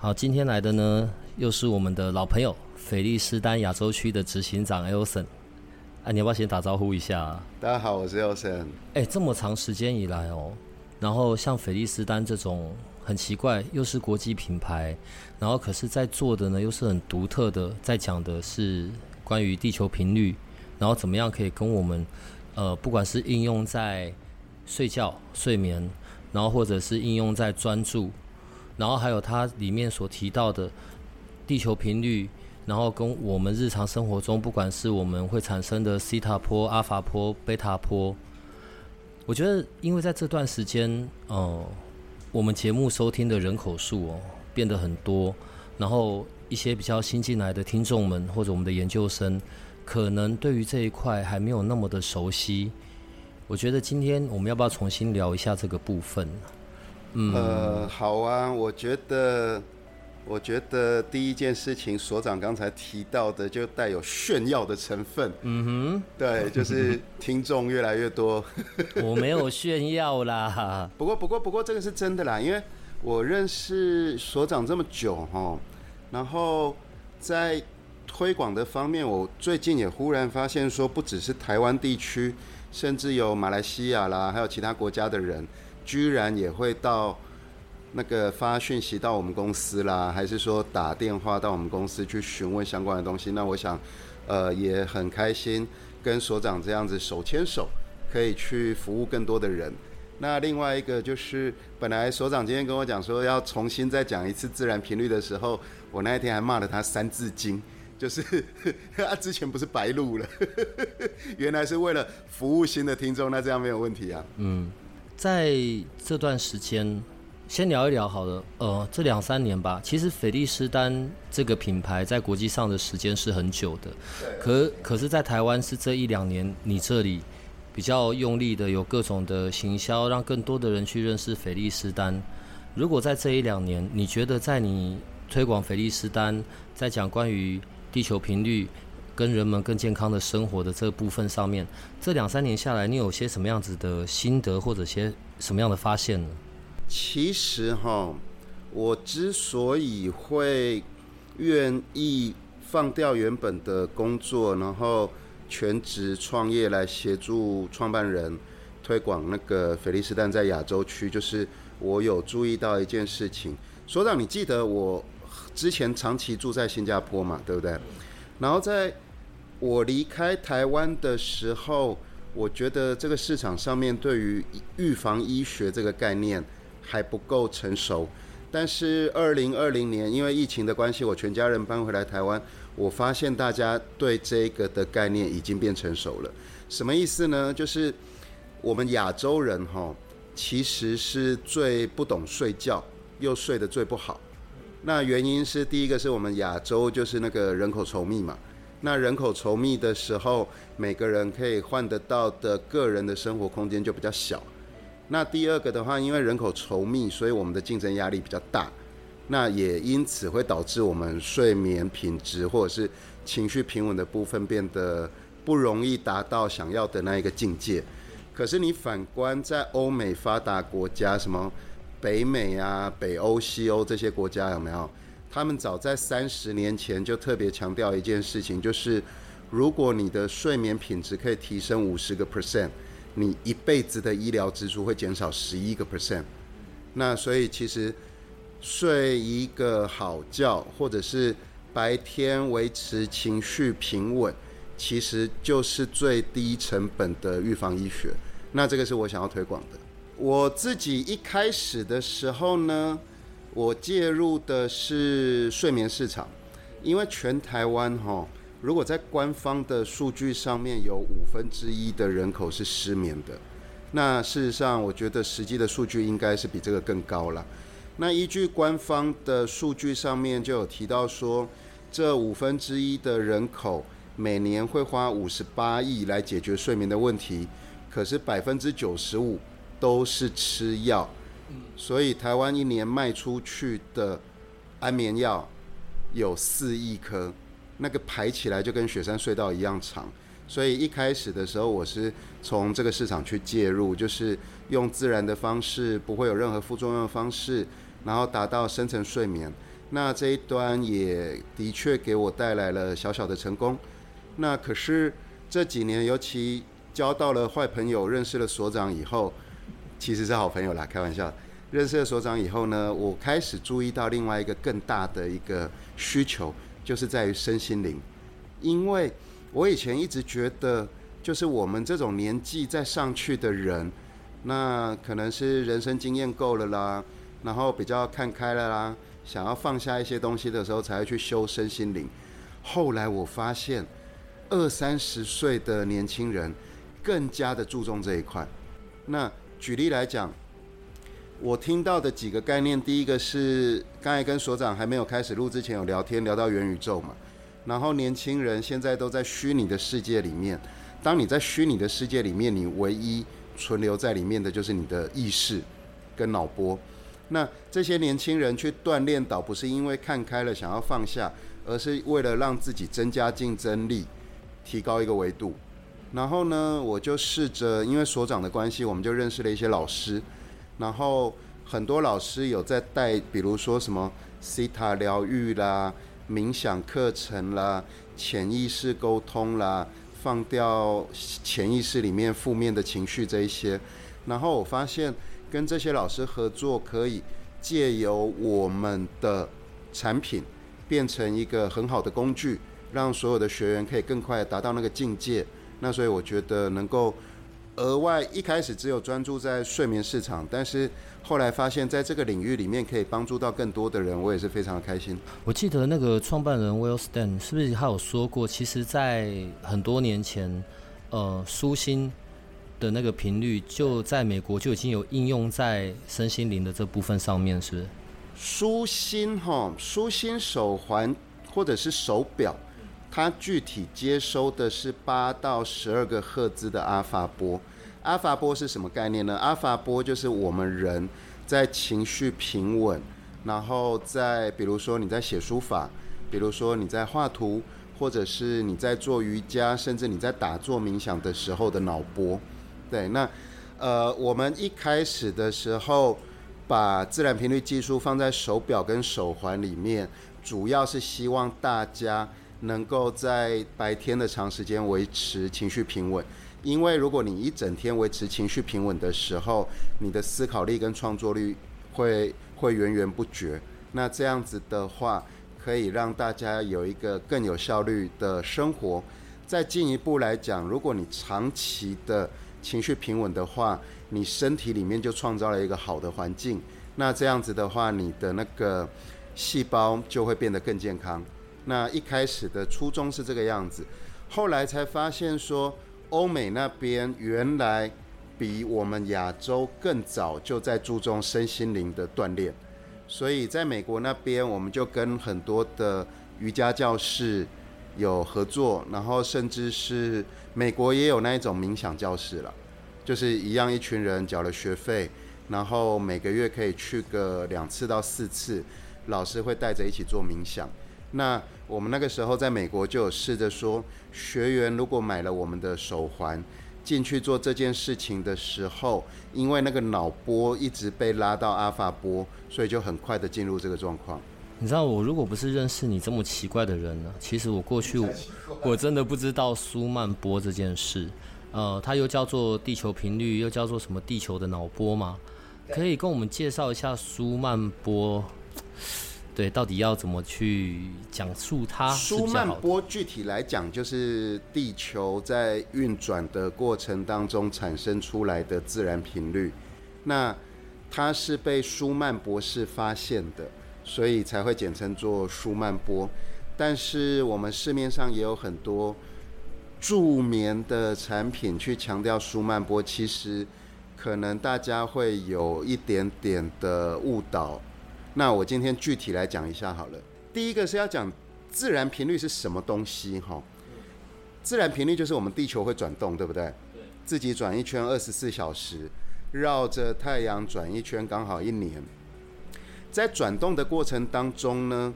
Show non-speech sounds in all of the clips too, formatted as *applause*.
好，今天来的呢，又是我们的老朋友，菲利斯丹亚洲区的执行长 Elson。啊，你要不要先打招呼一下？大家好，我是 Elson。哎，这么长时间以来哦，然后像菲利斯丹这种很奇怪，又是国际品牌，然后可是在做的呢，又是很独特的，在讲的是关于地球频率，然后怎么样可以跟我们，呃，不管是应用在睡觉、睡眠，然后或者是应用在专注。然后还有它里面所提到的地球频率，然后跟我们日常生活中，不管是我们会产生的西塔波、阿法波、贝塔波，我觉得，因为在这段时间，呃，我们节目收听的人口数哦变得很多，然后一些比较新进来的听众们或者我们的研究生，可能对于这一块还没有那么的熟悉。我觉得今天我们要不要重新聊一下这个部分？呃，好啊，我觉得，我觉得第一件事情，所长刚才提到的就带有炫耀的成分。嗯哼，对，就是听众越来越多。*laughs* 我没有炫耀啦，不过，不过，不过，这个是真的啦，因为我认识所长这么久哈，然后在推广的方面，我最近也忽然发现说，不只是台湾地区，甚至有马来西亚啦，还有其他国家的人。居然也会到那个发讯息到我们公司啦，还是说打电话到我们公司去询问相关的东西？那我想，呃，也很开心跟所长这样子手牵手，可以去服务更多的人。那另外一个就是，本来所长今天跟我讲说要重新再讲一次自然频率的时候，我那一天还骂了他三字经，*laughs* 就是他之前不是白录了，*laughs* 原来是为了服务新的听众，那这样没有问题啊？嗯。在这段时间，先聊一聊好了。呃，这两三年吧，其实菲利斯丹这个品牌在国际上的时间是很久的。可可是，在台湾是这一两年，你这里比较用力的有各种的行销，让更多的人去认识菲利斯丹。如果在这一两年，你觉得在你推广菲利斯丹，在讲关于地球频率？跟人们更健康的生活的这部分上面，这两三年下来，你有些什么样子的心得，或者些什么样的发现呢？其实哈，我之所以会愿意放掉原本的工作，然后全职创业来协助创办人推广那个菲利斯丹在亚洲区，就是我有注意到一件事情。所长，你记得我之前长期住在新加坡嘛？对不对？然后在我离开台湾的时候，我觉得这个市场上面对于预防医学这个概念还不够成熟。但是二零二零年因为疫情的关系，我全家人搬回来台湾，我发现大家对这个的概念已经变成熟了。什么意思呢？就是我们亚洲人哈，其实是最不懂睡觉，又睡得最不好。那原因是第一个是我们亚洲就是那个人口稠密嘛。那人口稠密的时候，每个人可以换得到的个人的生活空间就比较小。那第二个的话，因为人口稠密，所以我们的竞争压力比较大。那也因此会导致我们睡眠品质或者是情绪平稳的部分变得不容易达到想要的那一个境界。可是你反观在欧美发达国家，什么北美啊、北欧、西欧这些国家，有没有？他们早在三十年前就特别强调一件事情，就是如果你的睡眠品质可以提升五十个 percent，你一辈子的医疗支出会减少十一个 percent。那所以其实睡一个好觉，或者是白天维持情绪平稳，其实就是最低成本的预防医学。那这个是我想要推广的。我自己一开始的时候呢。我介入的是睡眠市场，因为全台湾哈，如果在官方的数据上面有五分之一的人口是失眠的，那事实上我觉得实际的数据应该是比这个更高了。那依据官方的数据上面就有提到说，这五分之一的人口每年会花五十八亿来解决睡眠的问题，可是百分之九十五都是吃药，所以台湾一年卖出去的安眠药有四亿颗，那个排起来就跟雪山隧道一样长。所以一开始的时候，我是从这个市场去介入，就是用自然的方式，不会有任何副作用的方式，然后达到深层睡眠。那这一端也的确给我带来了小小的成功。那可是这几年，尤其交到了坏朋友，认识了所长以后，其实是好朋友啦，开玩笑。认识了所长以后呢，我开始注意到另外一个更大的一个需求，就是在于身心灵，因为。我以前一直觉得，就是我们这种年纪再上去的人，那可能是人生经验够了啦，然后比较看开了啦，想要放下一些东西的时候，才会去修身心灵。后来我发现，二三十岁的年轻人更加的注重这一块。那举例来讲，我听到的几个概念，第一个是刚才跟所长还没有开始录之前有聊天，聊到元宇宙嘛。然后年轻人现在都在虚拟的世界里面。当你在虚拟的世界里面，你唯一存留在里面的就是你的意识跟脑波。那这些年轻人去锻炼，倒不是因为看开了想要放下，而是为了让自己增加竞争力，提高一个维度。然后呢，我就试着因为所长的关系，我们就认识了一些老师。然后很多老师有在带，比如说什么西塔疗愈啦。冥想课程啦，潜意识沟通啦，放掉潜意识里面负面的情绪这一些，然后我发现跟这些老师合作，可以借由我们的产品变成一个很好的工具，让所有的学员可以更快达到那个境界。那所以我觉得能够。额外一开始只有专注在睡眠市场，但是后来发现，在这个领域里面可以帮助到更多的人，我也是非常的开心。我记得那个创办人 Will Stan 是不是他有说过，其实，在很多年前，呃，舒心的那个频率就在美国就已经有应用在身心灵的这部分上面，是不是？舒心哈，舒心手环或者是手表。它具体接收的是八到十二个赫兹的阿法波。阿法波是什么概念呢？阿法波就是我们人在情绪平稳，然后在比如说你在写书法，比如说你在画图，或者是你在做瑜伽，甚至你在打坐冥想的时候的脑波。对，那呃，我们一开始的时候把自然频率技术放在手表跟手环里面，主要是希望大家。能够在白天的长时间维持情绪平稳，因为如果你一整天维持情绪平稳的时候，你的思考力跟创作力会会源源不绝。那这样子的话，可以让大家有一个更有效率的生活。再进一步来讲，如果你长期的情绪平稳的话，你身体里面就创造了一个好的环境。那这样子的话，你的那个细胞就会变得更健康。那一开始的初衷是这个样子，后来才发现说，欧美那边原来比我们亚洲更早就在注重身心灵的锻炼，所以在美国那边，我们就跟很多的瑜伽教室有合作，然后甚至是美国也有那一种冥想教室了，就是一样一群人缴了学费，然后每个月可以去个两次到四次，老师会带着一起做冥想。那我们那个时候在美国就有试着说，学员如果买了我们的手环进去做这件事情的时候，因为那个脑波一直被拉到阿法波，所以就很快的进入这个状况。你知道我如果不是认识你这么奇怪的人呢，其实我过去我真的不知道苏曼波这件事。呃，它又叫做地球频率，又叫做什么地球的脑波吗？可以跟我们介绍一下苏曼波？对，到底要怎么去讲述它？舒曼波具体来讲，就是地球在运转的过程当中产生出来的自然频率。那它是被舒曼博士发现的，所以才会简称做舒曼波。但是我们市面上也有很多助眠的产品去强调舒曼波，其实可能大家会有一点点的误导。那我今天具体来讲一下好了。第一个是要讲自然频率是什么东西哈？自然频率就是我们地球会转动，对不对？自己转一圈二十四小时，绕着太阳转一圈刚好一年。在转动的过程当中呢，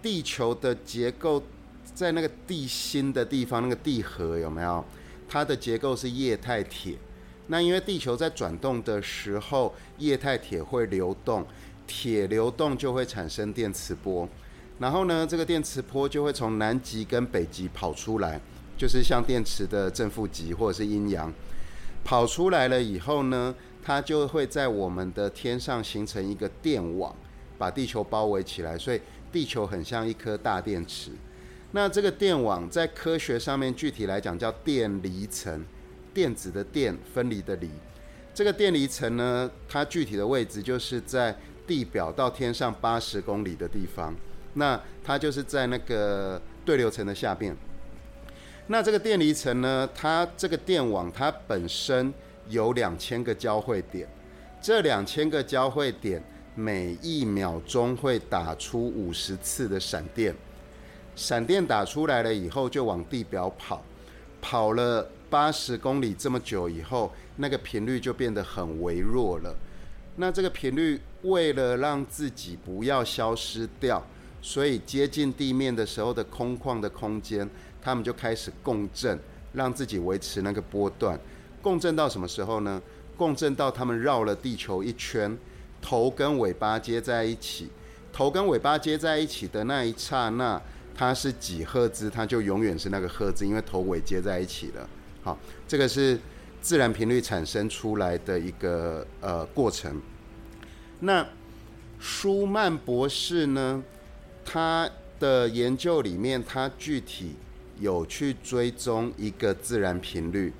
地球的结构在那个地心的地方，那个地核有没有？它的结构是液态铁。那因为地球在转动的时候，液态铁会流动，铁流动就会产生电磁波。然后呢，这个电磁波就会从南极跟北极跑出来，就是像电池的正负极或者是阴阳。跑出来了以后呢，它就会在我们的天上形成一个电网。把地球包围起来，所以地球很像一颗大电池。那这个电网在科学上面具体来讲叫电离层，电子的电，分离的离。这个电离层呢，它具体的位置就是在地表到天上八十公里的地方。那它就是在那个对流层的下边。那这个电离层呢，它这个电网它本身有两千个交汇点，这两千个交汇点。每一秒钟会打出五十次的闪电，闪电打出来了以后就往地表跑，跑了八十公里这么久以后，那个频率就变得很微弱了。那这个频率为了让自己不要消失掉，所以接近地面的时候的空旷的空间，他们就开始共振，让自己维持那个波段。共振到什么时候呢？共振到他们绕了地球一圈。头跟尾巴接在一起，头跟尾巴接在一起的那一刹那，它是几赫兹，它就永远是那个赫兹，因为头尾接在一起了。好，这个是自然频率产生出来的一个呃过程。那舒曼博士呢，他的研究里面，他具体有去追踪一个自然频率，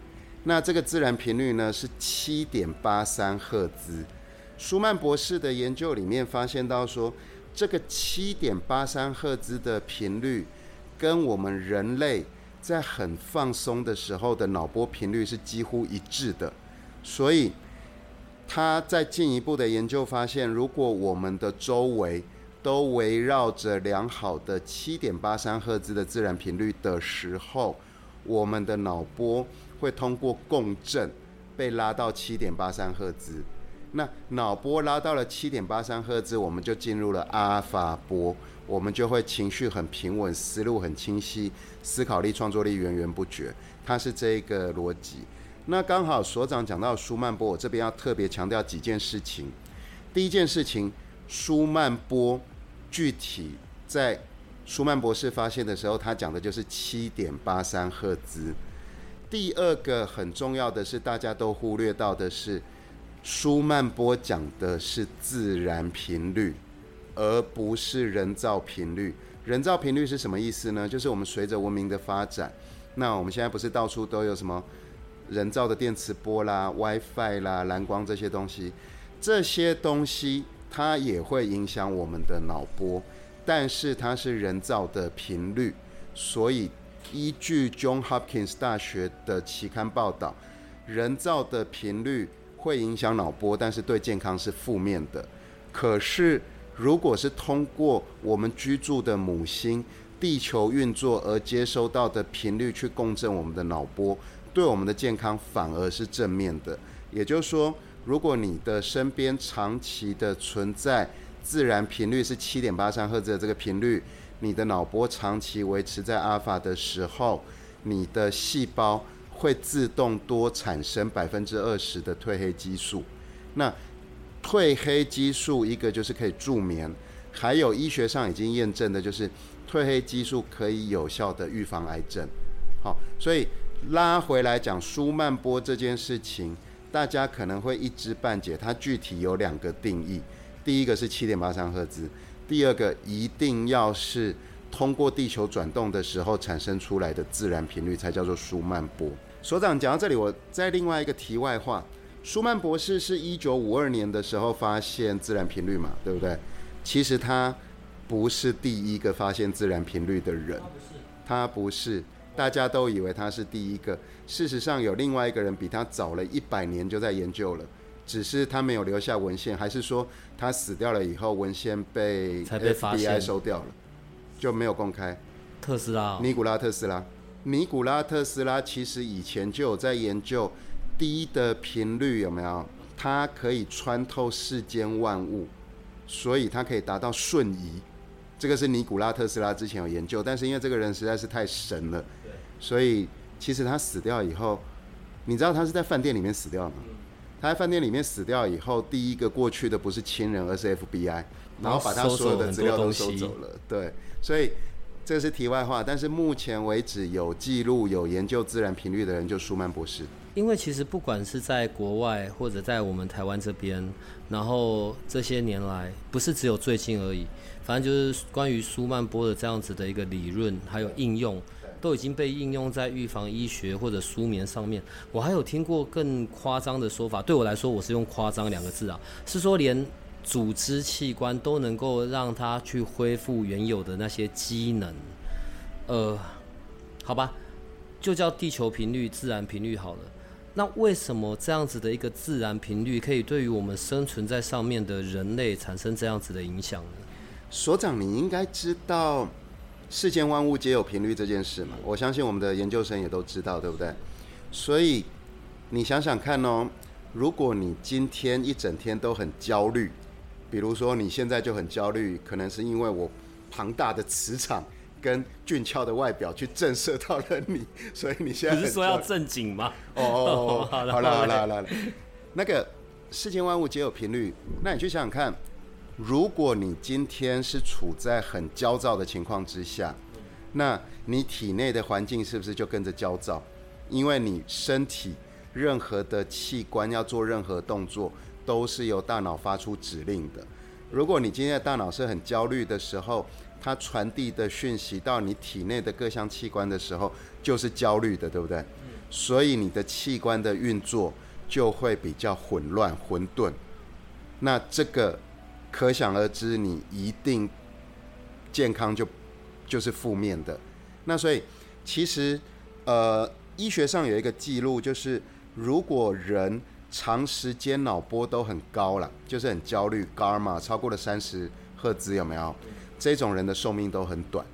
那这个自然频率呢是七点八三赫兹。舒曼博士的研究里面发现到说，这个七点八三赫兹的频率，跟我们人类在很放松的时候的脑波频率是几乎一致的。所以他在进一步的研究发现，如果我们的周围都围绕着良好的七点八三赫兹的自然频率的时候，我们的脑波会通过共振被拉到七点八三赫兹。那脑波拉到了七点八三赫兹，我们就进入了阿尔法波，我们就会情绪很平稳，思路很清晰，思考力、创作力源源不绝。它是这一个逻辑。那刚好所长讲到舒曼波，我这边要特别强调几件事情。第一件事情，舒曼波具体在舒曼博士发现的时候，他讲的就是七点八三赫兹。第二个很重要的是，大家都忽略到的是。舒曼波讲的是自然频率，而不是人造频率。人造频率是什么意思呢？就是我们随着文明的发展，那我们现在不是到处都有什么人造的电磁波啦、WiFi 啦、蓝光这些东西，这些东西它也会影响我们的脑波，但是它是人造的频率，所以依据 John Hopkins 大学的期刊报道，人造的频率。会影响脑波，但是对健康是负面的。可是，如果是通过我们居住的母星地球运作而接收到的频率去共振我们的脑波，对我们的健康反而是正面的。也就是说，如果你的身边长期的存在自然频率是七点八三赫兹的这个频率，你的脑波长期维持在阿尔法的时候，你的细胞。会自动多产生百分之二十的褪黑激素。那褪黑激素一个就是可以助眠，还有医学上已经验证的就是褪黑激素可以有效的预防癌症。好，所以拉回来讲舒曼波这件事情，大家可能会一知半解。它具体有两个定义，第一个是七点八三赫兹，第二个一定要是通过地球转动的时候产生出来的自然频率才叫做舒曼波。所长讲到这里，我在另外一个题外话，舒曼博士是一九五二年的时候发现自然频率嘛，对不对？其实他不是第一个发现自然频率的人，他不是，大家都以为他是第一个。事实上，有另外一个人比他早了一百年就在研究了，只是他没有留下文献，还是说他死掉了以后文献被 FBI 收掉了，就没有公开？特斯拉，尼古拉特斯拉，尼古拉特斯拉其实以前就有在研究低的频率有没有？它可以穿透世间万物，所以它可以达到瞬移。这个是尼古拉特斯拉之前有研究，但是因为这个人实在是太神了，所以其实他死掉以后，你知道他是在饭店里面死掉吗？他在饭店里面死掉以后，第一个过去的不是亲人，而是 FBI，然后把他所有的资料都收走了。对，所以这是题外话。但是目前为止有记录、有研究自然频率的人，就舒曼博士。因为其实不管是在国外或者在我们台湾这边，然后这些年来不是只有最近而已，反正就是关于舒曼波的这样子的一个理论还有应用。都已经被应用在预防医学或者舒眠上面。我还有听过更夸张的说法，对我来说，我是用“夸张”两个字啊，是说连组织器官都能够让它去恢复原有的那些机能。呃，好吧，就叫地球频率、自然频率好了。那为什么这样子的一个自然频率可以对于我们生存在上面的人类产生这样子的影响呢？所长，你应该知道。世间万物皆有频率这件事嘛，我相信我们的研究生也都知道，对不对？所以你想想看哦，如果你今天一整天都很焦虑，比如说你现在就很焦虑，可能是因为我庞大的磁场跟俊俏的外表去震慑到了你，所以你现在不是说要正经吗？哦，好了好了好了好了，那个世间万物皆有频率，那你去想想看。如果你今天是处在很焦躁的情况之下，那你体内的环境是不是就跟着焦躁？因为你身体任何的器官要做任何动作，都是由大脑发出指令的。如果你今天的大脑是很焦虑的时候，它传递的讯息到你体内的各项器官的时候，就是焦虑的，对不对？所以你的器官的运作就会比较混乱、混沌。那这个。可想而知，你一定健康就就是负面的。那所以其实呃，医学上有一个记录，就是如果人长时间脑波都很高了，就是很焦虑，伽尔玛超过了三十赫兹，有没有？这种人的寿命都很短。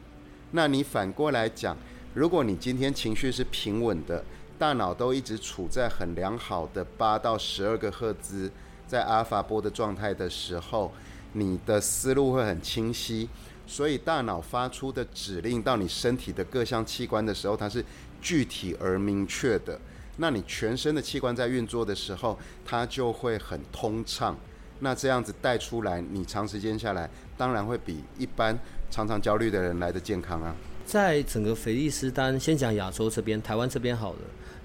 那你反过来讲，如果你今天情绪是平稳的，大脑都一直处在很良好的八到十二个赫兹，在阿尔法波的状态的时候。你的思路会很清晰，所以大脑发出的指令到你身体的各项器官的时候，它是具体而明确的。那你全身的器官在运作的时候，它就会很通畅。那这样子带出来，你长时间下来，当然会比一般常常焦虑的人来的健康啊。在整个菲利斯丹，先讲亚洲这边，台湾这边好了，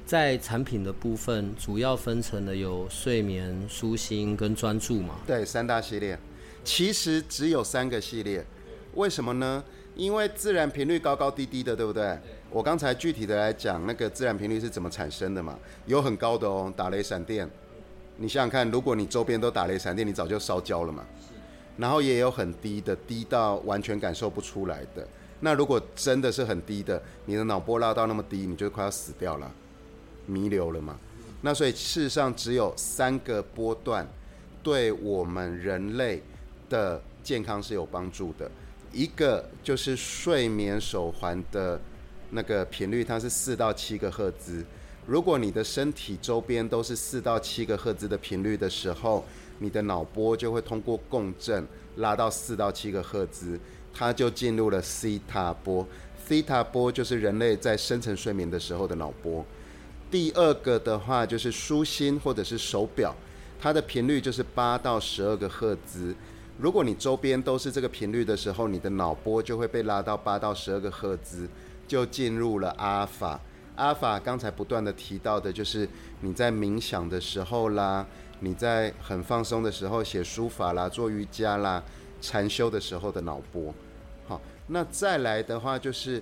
在产品的部分，主要分成了有睡眠、舒心跟专注嘛。对，三大系列。其实只有三个系列，为什么呢？因为自然频率高高低低的，对不对？我刚才具体的来讲，那个自然频率是怎么产生的嘛？有很高的哦，打雷闪电。你想想看，如果你周边都打雷闪电，你早就烧焦了嘛。然后也有很低的，低到完全感受不出来的。那如果真的是很低的，你的脑波拉到那么低，你就快要死掉了，弥留了嘛。那所以事实上只有三个波段，对我们人类。的健康是有帮助的，一个就是睡眠手环的那个频率，它是四到七个赫兹。如果你的身体周边都是四到七个赫兹的频率的时候，你的脑波就会通过共振拉到四到七个赫兹，它就进入了西塔波。西塔波就是人类在深层睡眠的时候的脑波。第二个的话就是舒心或者是手表，它的频率就是八到十二个赫兹。如果你周边都是这个频率的时候，你的脑波就会被拉到八到十二个赫兹，就进入了阿尔法。阿尔法刚才不断的提到的就是你在冥想的时候啦，你在很放松的时候写书法啦、做瑜伽啦、禅修的时候的脑波。好，那再来的话就是，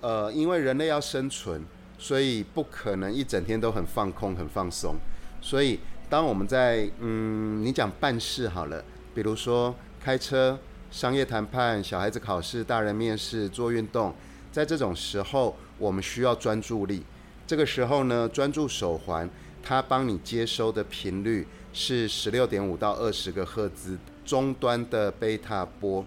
呃，因为人类要生存，所以不可能一整天都很放空、很放松。所以当我们在嗯，你讲办事好了。比如说开车、商业谈判、小孩子考试、大人面试、做运动，在这种时候，我们需要专注力。这个时候呢，专注手环它帮你接收的频率是十六点五到二十个赫兹终端的贝塔波。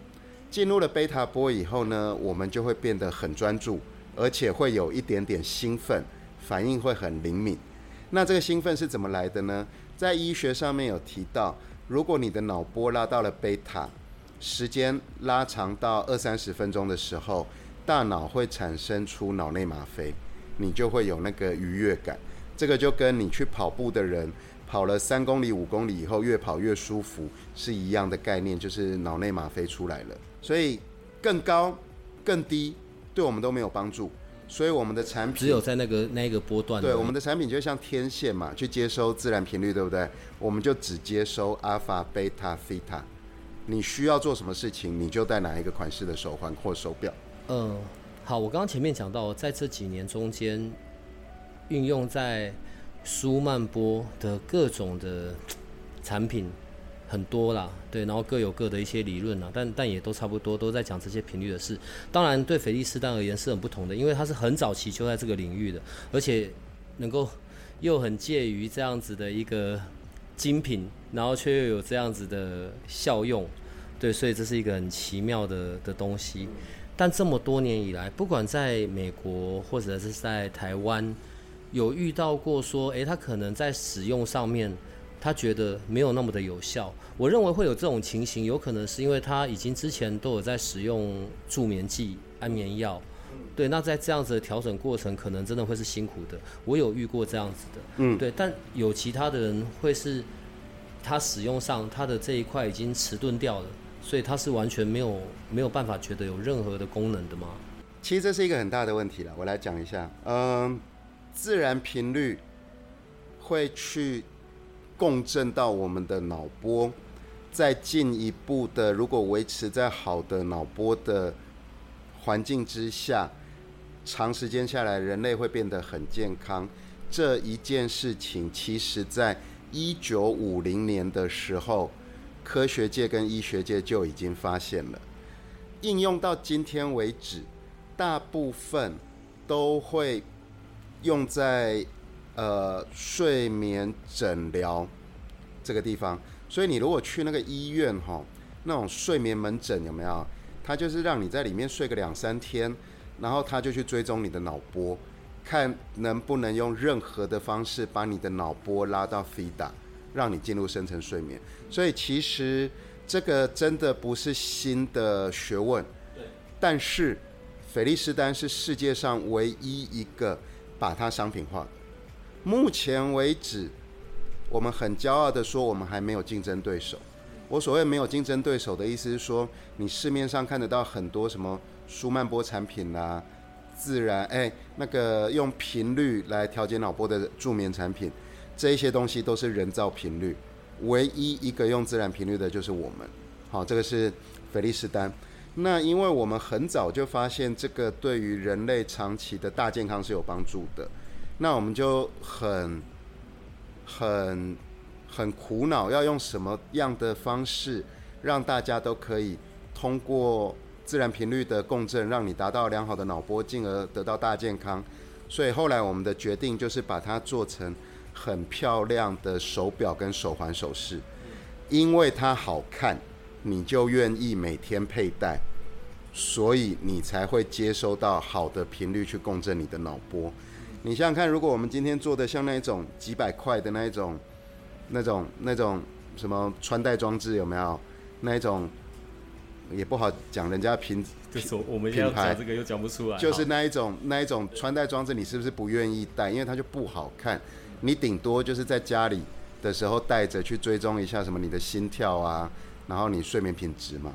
进入了贝塔波以后呢，我们就会变得很专注，而且会有一点点兴奋，反应会很灵敏。那这个兴奋是怎么来的呢？在医学上面有提到，如果你的脑波拉到了贝塔，时间拉长到二三十分钟的时候，大脑会产生出脑内吗啡，你就会有那个愉悦感。这个就跟你去跑步的人跑了三公里、五公里以后越跑越舒服是一样的概念，就是脑内吗啡出来了。所以更高、更低对我们都没有帮助。所以我们的产品只有在那个那个波段，对我们的产品就像天线嘛，去接收自然频率，对不对？我们就只接收阿尔法、贝塔、西塔。你需要做什么事情，你就戴哪一个款式的手环或手表。嗯，好，我刚刚前面讲到，在这几年中间，运用在舒曼波的各种的产品很多啦，对，然后各有各的一些理论啦，但但也都差不多，都在讲这些频率的事。当然，对菲利斯丹而言是很不同的，因为它是很早期就在这个领域的，而且能够又很介于这样子的一个精品，然后却又有这样子的效用，对，所以这是一个很奇妙的的东西。但这么多年以来，不管在美国或者是在台湾，有遇到过说，诶，他可能在使用上面，他觉得没有那么的有效。我认为会有这种情形，有可能是因为他已经之前都有在使用助眠剂、安眠药，对，那在这样子的调整过程，可能真的会是辛苦的。我有遇过这样子的，嗯，对，但有其他的人会是，他使用上他的这一块已经迟钝掉了，所以他是完全没有没有办法觉得有任何的功能的吗？其实这是一个很大的问题了，我来讲一下。嗯，自然频率会去共振到我们的脑波，再进一步的，如果维持在好的脑波的环境之下，长时间下来，人类会变得很健康。这一件事情，其实在一九五零年的时候，科学界跟医学界就已经发现了，应用到今天为止。大部分都会用在呃睡眠诊疗这个地方，所以你如果去那个医院哈，那种睡眠门诊有没有？他就是让你在里面睡个两三天，然后他就去追踪你的脑波，看能不能用任何的方式把你的脑波拉到 theta，让你进入深层睡眠。所以其实这个真的不是新的学问，对，但是。菲利斯丹是世界上唯一一个把它商品化。目前为止，我们很骄傲的说，我们还没有竞争对手。我所谓没有竞争对手的意思是说，你市面上看得到很多什么舒曼波产品啦，自然哎那个用频率来调节脑波的助眠产品，这一些东西都是人造频率。唯一一个用自然频率的就是我们。好，这个是菲利斯丹。那因为我们很早就发现这个对于人类长期的大健康是有帮助的，那我们就很、很、很苦恼，要用什么样的方式让大家都可以通过自然频率的共振，让你达到良好的脑波，进而得到大健康。所以后来我们的决定就是把它做成很漂亮的手表跟手环首饰，因为它好看。你就愿意每天佩戴，所以你才会接收到好的频率去共振你的脑波。你想想看，如果我们今天做的像那一种几百块的那一种、那种、那种什么穿戴装置有没有？那一种也不好讲，人家品就是我们品牌这个又讲不出来，就是那一种那一种穿戴装置，你是不是不愿意戴？因为它就不好看。你顶多就是在家里的时候戴着去追踪一下什么你的心跳啊。然后你睡眠品质嘛，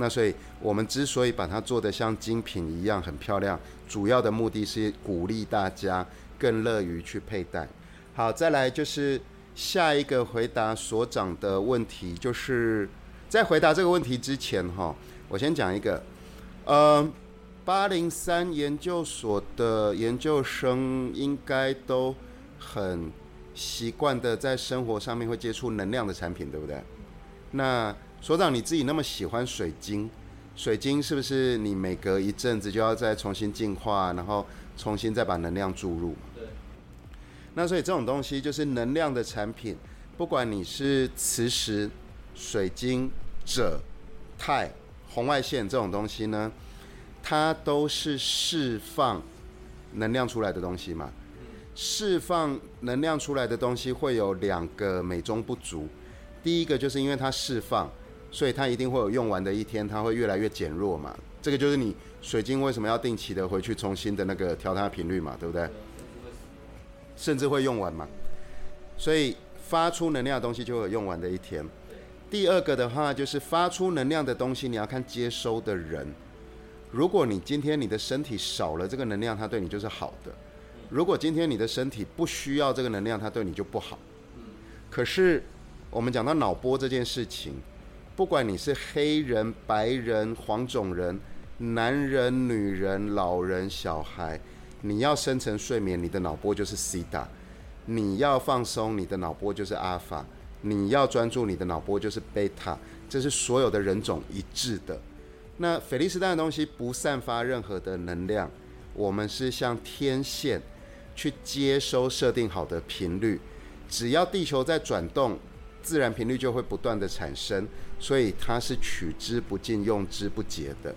那所以我们之所以把它做的像精品一样很漂亮，主要的目的是鼓励大家更乐于去佩戴。好，再来就是下一个回答所长的问题，就是在回答这个问题之前哈，我先讲一个，呃，八零三研究所的研究生应该都很习惯的在生活上面会接触能量的产品，对不对？那所长，你自己那么喜欢水晶，水晶是不是你每隔一阵子就要再重新净化，然后重新再把能量注入？对。那所以这种东西就是能量的产品，不管你是磁石、水晶、锗、钛、红外线这种东西呢，它都是释放能量出来的东西嘛。释放能量出来的东西会有两个美中不足。第一个就是因为它释放，所以它一定会有用完的一天，它会越来越减弱嘛。这个就是你水晶为什么要定期的回去重新的那个调它的频率嘛，对不对？甚至会用完嘛。所以发出能量的东西就会有用完的一天。第二个的话就是发出能量的东西，你要看接收的人。如果你今天你的身体少了这个能量，它对你就是好的。如果今天你的身体不需要这个能量，它对你就不好。可是我们讲到脑波这件事情，不管你是黑人、白人、黄种人、男人、女人、老人、小孩，你要深层睡眠，你的脑波就是西塔；你要放松，你的脑波就是阿尔法；你要专注，你的脑波就是贝塔。这是所有的人种一致的。那菲利斯丹的东西不散发任何的能量，我们是像天线。去接收设定好的频率，只要地球在转动，自然频率就会不断的产生，所以它是取之不尽、用之不竭的。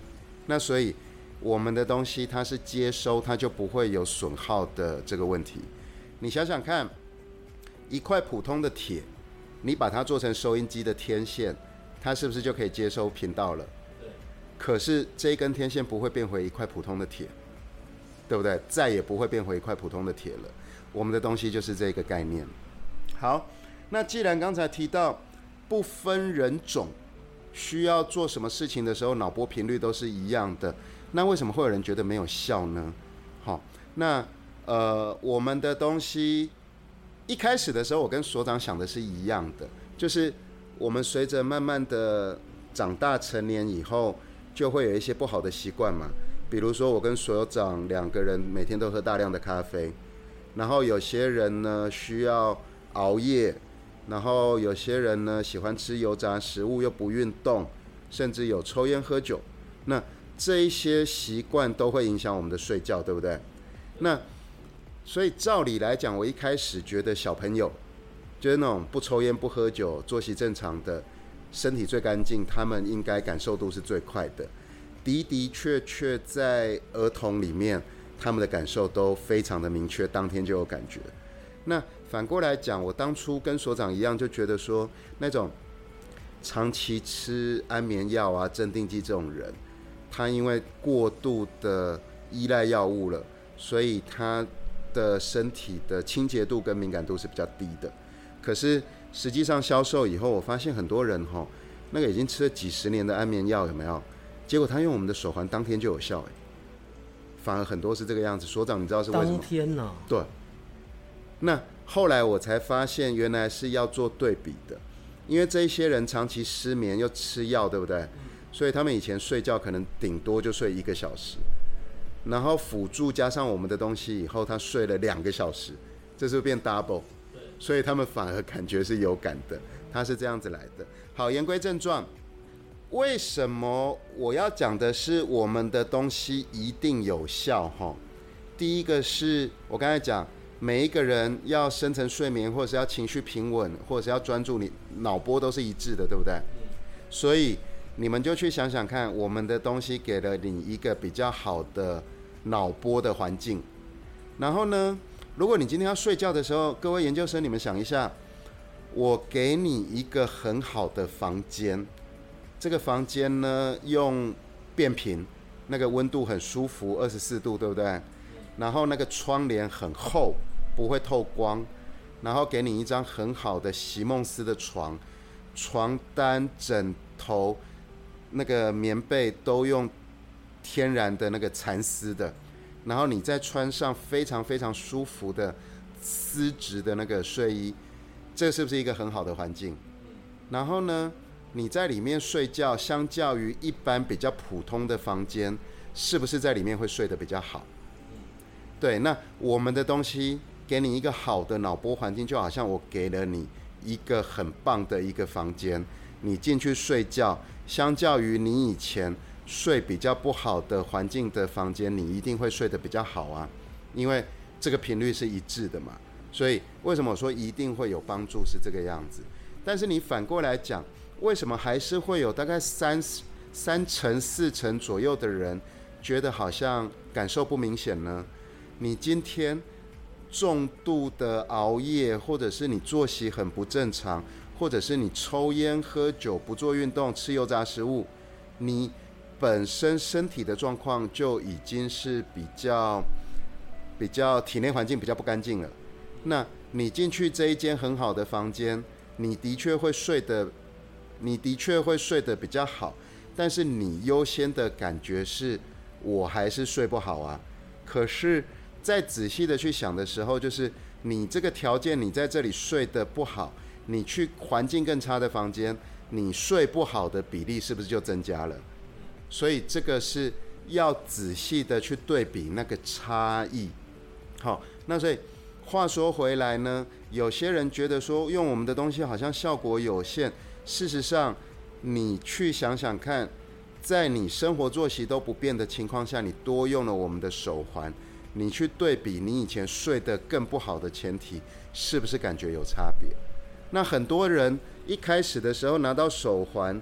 那所以我们的东西它是接收，它就不会有损耗的这个问题。你想想看，一块普通的铁，你把它做成收音机的天线，它是不是就可以接收频道了？对。可是这一根天线不会变回一块普通的铁。对不对？再也不会变回一块普通的铁了。我们的东西就是这个概念。好，那既然刚才提到不分人种需要做什么事情的时候，脑波频率都是一样的，那为什么会有人觉得没有效呢？好，那呃，我们的东西一开始的时候，我跟所长想的是一样的，就是我们随着慢慢的长大成年以后，就会有一些不好的习惯嘛。比如说，我跟所长两个人每天都喝大量的咖啡，然后有些人呢需要熬夜，然后有些人呢喜欢吃油炸食物又不运动，甚至有抽烟喝酒。那这一些习惯都会影响我们的睡觉，对不对？那所以照理来讲，我一开始觉得小朋友就是那种不抽烟不喝酒、作息正常的、身体最干净，他们应该感受度是最快的。的的确确，在儿童里面，他们的感受都非常的明确，当天就有感觉。那反过来讲，我当初跟所长一样，就觉得说，那种长期吃安眠药啊、镇定剂这种人，他因为过度的依赖药物了，所以他的身体的清洁度跟敏感度是比较低的。可是实际上销售以后，我发现很多人哈，那个已经吃了几十年的安眠药，有没有？结果他用我们的手环当天就有效哎，反而很多是这个样子。所长，你知道是为什么？当天呢？对。那后来我才发现，原来是要做对比的，因为这些人长期失眠又吃药，对不对？所以他们以前睡觉可能顶多就睡一个小时，然后辅助加上我们的东西以后，他睡了两个小时，这是变 double。所以他们反而感觉是有感的，他是这样子来的。好，言归正传。为什么我要讲的是我们的东西一定有效？哈，第一个是我刚才讲，每一个人要深层睡眠，或者是要情绪平稳，或者是要专注，你脑波都是一致的，对不对？所以你们就去想想看，我们的东西给了你一个比较好的脑波的环境。然后呢，如果你今天要睡觉的时候，各位研究生，你们想一下，我给你一个很好的房间。这个房间呢，用变频，那个温度很舒服，二十四度，对不对？然后那个窗帘很厚，不会透光。然后给你一张很好的席梦思的床，床单、枕头、那个棉被都用天然的那个蚕丝的。然后你再穿上非常非常舒服的丝质的那个睡衣，这是不是一个很好的环境？然后呢？你在里面睡觉，相较于一般比较普通的房间，是不是在里面会睡得比较好？对，那我们的东西给你一个好的脑波环境，就好像我给了你一个很棒的一个房间，你进去睡觉，相较于你以前睡比较不好的环境的房间，你一定会睡得比较好啊，因为这个频率是一致的嘛。所以为什么我说一定会有帮助是这个样子？但是你反过来讲，为什么还是会有大概三三成四成左右的人觉得好像感受不明显呢？你今天重度的熬夜，或者是你作息很不正常，或者是你抽烟喝酒不做运动吃油炸食物，你本身身体的状况就已经是比较比较体内环境比较不干净了。那你进去这一间很好的房间，你的确会睡得，你的确会睡得比较好，但是你优先的感觉是，我还是睡不好啊。可是。再仔细的去想的时候，就是你这个条件，你在这里睡得不好，你去环境更差的房间，你睡不好的比例是不是就增加了？所以这个是要仔细的去对比那个差异。好，那所以话说回来呢，有些人觉得说用我们的东西好像效果有限，事实上你去想想看，在你生活作息都不变的情况下，你多用了我们的手环。你去对比你以前睡得更不好的前提，是不是感觉有差别？那很多人一开始的时候拿到手环，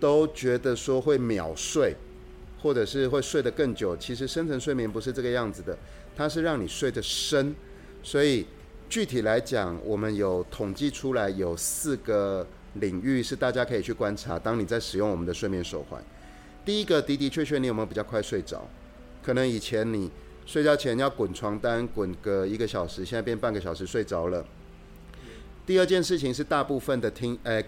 都觉得说会秒睡，或者是会睡得更久。其实深层睡眠不是这个样子的，它是让你睡得深。所以具体来讲，我们有统计出来有四个领域是大家可以去观察。当你在使用我们的睡眠手环，第一个的的确确你有没有比较快睡着？可能以前你。睡觉前要滚床单，滚个一个小时，现在变半个小时睡着了。第二件事情是，大部分的听诶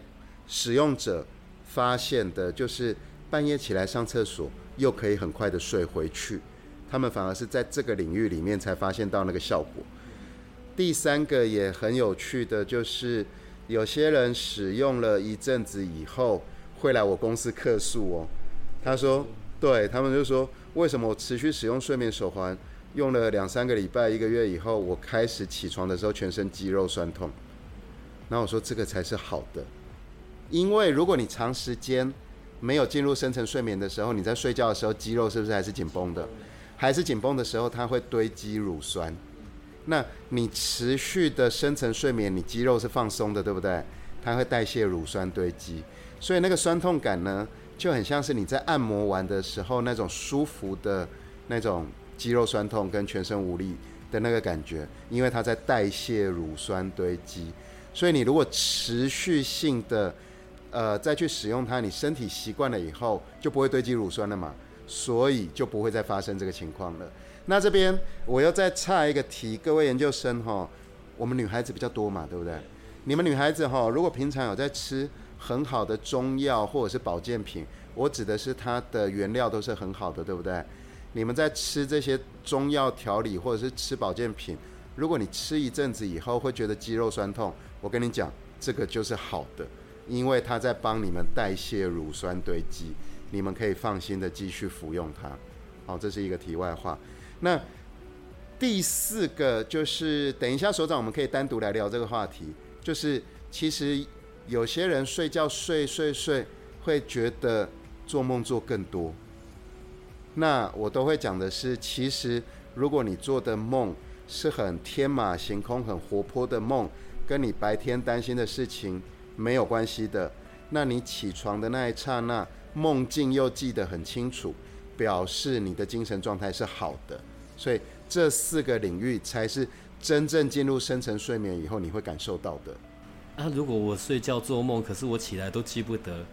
使用者发现的，就是半夜起来上厕所又可以很快的睡回去，他们反而是在这个领域里面才发现到那个效果。第三个也很有趣的就是，有些人使用了一阵子以后，会来我公司客诉哦。他说，对他们就说。为什么我持续使用睡眠手环，用了两三个礼拜、一个月以后，我开始起床的时候全身肌肉酸痛？那我说这个才是好的，因为如果你长时间没有进入深层睡眠的时候，你在睡觉的时候肌肉是不是还是紧绷的？还是紧绷的时候，它会堆积乳酸。那你持续的深层睡眠，你肌肉是放松的，对不对？它会代谢乳酸堆积，所以那个酸痛感呢？就很像是你在按摩完的时候那种舒服的那种肌肉酸痛跟全身无力的那个感觉，因为它在代谢乳酸堆积，所以你如果持续性的呃再去使用它，你身体习惯了以后就不会堆积乳酸了嘛，所以就不会再发生这个情况了。那这边我又再插一个题，各位研究生哈，我们女孩子比较多嘛，对不对？你们女孩子哈，如果平常有在吃。很好的中药或者是保健品，我指的是它的原料都是很好的，对不对？你们在吃这些中药调理或者是吃保健品，如果你吃一阵子以后会觉得肌肉酸痛，我跟你讲，这个就是好的，因为它在帮你们代谢乳酸堆积，你们可以放心的继续服用它。好，这是一个题外话。那第四个就是等一下所长，我们可以单独来聊这个话题，就是其实。有些人睡觉睡睡睡，会觉得做梦做更多。那我都会讲的是，其实如果你做的梦是很天马行空、很活泼的梦，跟你白天担心的事情没有关系的，那你起床的那一刹那，梦境又记得很清楚，表示你的精神状态是好的。所以这四个领域才是真正进入深层睡眠以后你会感受到的。那如果我睡觉做梦，可是我起来都记不得，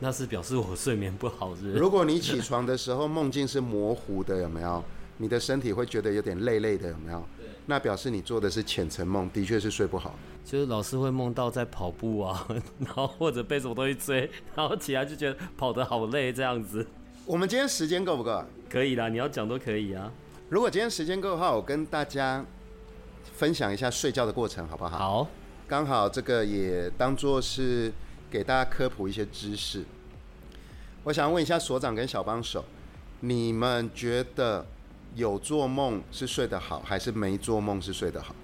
那是表示我睡眠不好，是？如果你起床的时候梦境是模糊的，有没有？你的身体会觉得有点累累的，有没有？那表示你做的是浅层梦，的确是睡不好。就是老是会梦到在跑步啊，*laughs* 然后或者被什么东西追，然后起来就觉得跑得好累这样子。我们今天时间够不够？可以啦，你要讲都可以啊。如果今天时间够的话，我跟大家分享一下睡觉的过程，好不好？好。刚好这个也当做是给大家科普一些知识。我想问一下所长跟小帮手，你们觉得有做梦是睡得好，还是没做梦是睡得好？